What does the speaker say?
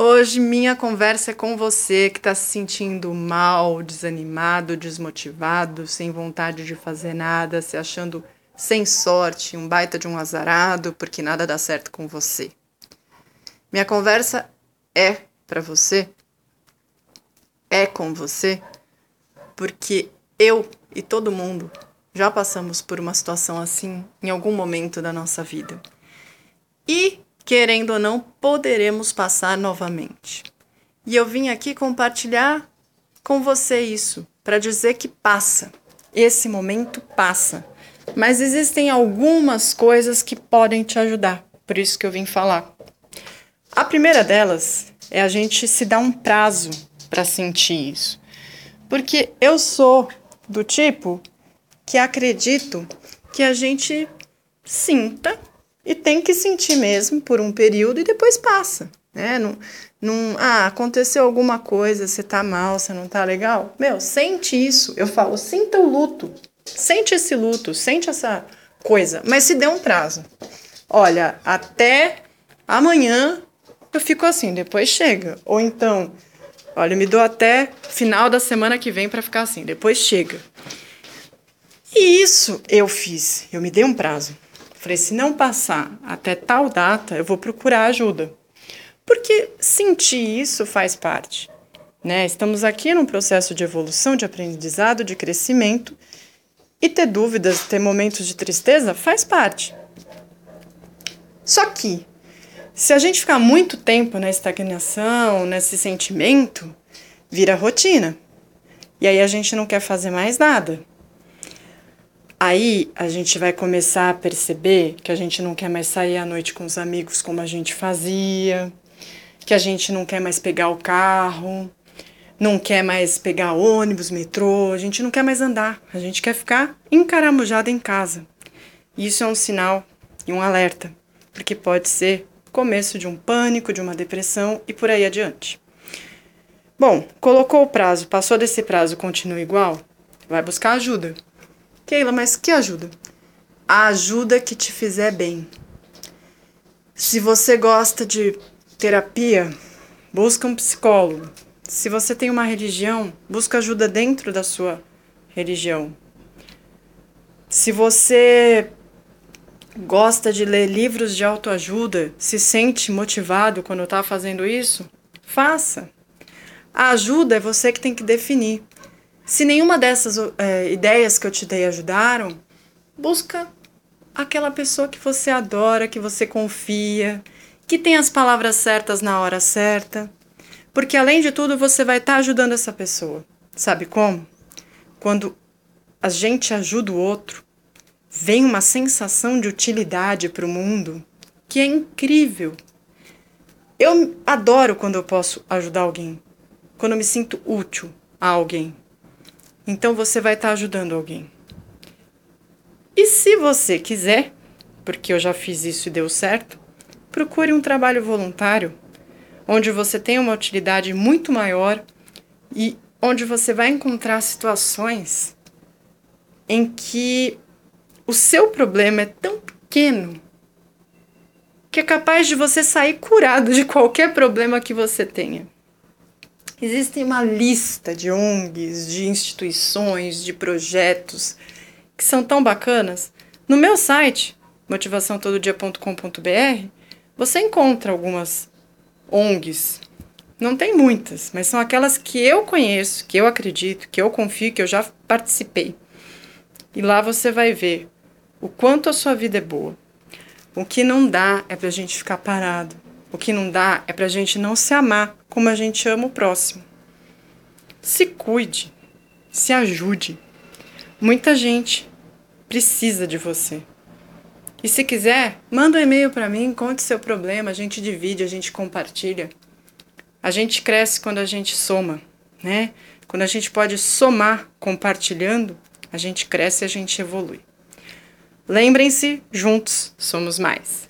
Hoje minha conversa é com você que está se sentindo mal, desanimado, desmotivado, sem vontade de fazer nada, se achando sem sorte, um baita de um azarado, porque nada dá certo com você. Minha conversa é para você, é com você, porque eu e todo mundo já passamos por uma situação assim em algum momento da nossa vida. E querendo ou não, poderemos passar novamente. E eu vim aqui compartilhar com você isso, para dizer que passa. Esse momento passa. Mas existem algumas coisas que podem te ajudar, por isso que eu vim falar. A primeira delas é a gente se dar um prazo para sentir isso. Porque eu sou do tipo que acredito que a gente sinta e tem que sentir mesmo por um período e depois passa. Né? Não, não, ah, aconteceu alguma coisa, você tá mal, você não tá legal. Meu, sente isso. Eu falo, sinta o luto. Sente esse luto, sente essa coisa. Mas se dê um prazo. Olha, até amanhã eu fico assim, depois chega. Ou então, olha, me dou até final da semana que vem para ficar assim, depois chega. E isso eu fiz. Eu me dei um prazo. Falei, se não passar até tal data, eu vou procurar ajuda. Porque sentir isso faz parte. Né? Estamos aqui num processo de evolução, de aprendizado, de crescimento. E ter dúvidas, ter momentos de tristeza, faz parte. Só que, se a gente ficar muito tempo na estagnação, nesse sentimento, vira rotina. E aí a gente não quer fazer mais nada. Aí a gente vai começar a perceber que a gente não quer mais sair à noite com os amigos como a gente fazia, que a gente não quer mais pegar o carro, não quer mais pegar ônibus, metrô, a gente não quer mais andar, a gente quer ficar encaramujado em casa. Isso é um sinal e um alerta, porque pode ser começo de um pânico, de uma depressão e por aí adiante. Bom, colocou o prazo, passou desse prazo, continua igual, vai buscar ajuda. Keila, mas que ajuda? A ajuda que te fizer bem. Se você gosta de terapia, busca um psicólogo. Se você tem uma religião, busca ajuda dentro da sua religião. Se você gosta de ler livros de autoajuda, se sente motivado quando está fazendo isso, faça. A ajuda é você que tem que definir. Se nenhuma dessas é, ideias que eu te dei ajudaram, busca aquela pessoa que você adora, que você confia, que tem as palavras certas na hora certa. Porque além de tudo, você vai estar tá ajudando essa pessoa. Sabe como? Quando a gente ajuda o outro, vem uma sensação de utilidade para o mundo que é incrível. Eu adoro quando eu posso ajudar alguém, quando eu me sinto útil a alguém. Então você vai estar tá ajudando alguém. E se você quiser, porque eu já fiz isso e deu certo, procure um trabalho voluntário onde você tem uma utilidade muito maior e onde você vai encontrar situações em que o seu problema é tão pequeno que é capaz de você sair curado de qualquer problema que você tenha. Existe uma lista de ONGs, de instituições, de projetos que são tão bacanas. No meu site, motivaçãotododia.com.br, você encontra algumas ONGs. Não tem muitas, mas são aquelas que eu conheço, que eu acredito, que eu confio, que eu já participei. E lá você vai ver o quanto a sua vida é boa. O que não dá é para a gente ficar parado. O que não dá é para a gente não se amar como a gente ama o próximo. Se cuide, se ajude. Muita gente precisa de você. E se quiser, manda um e-mail para mim, conte seu problema, a gente divide, a gente compartilha. A gente cresce quando a gente soma, né? Quando a gente pode somar compartilhando, a gente cresce e a gente evolui. Lembrem-se, juntos somos mais.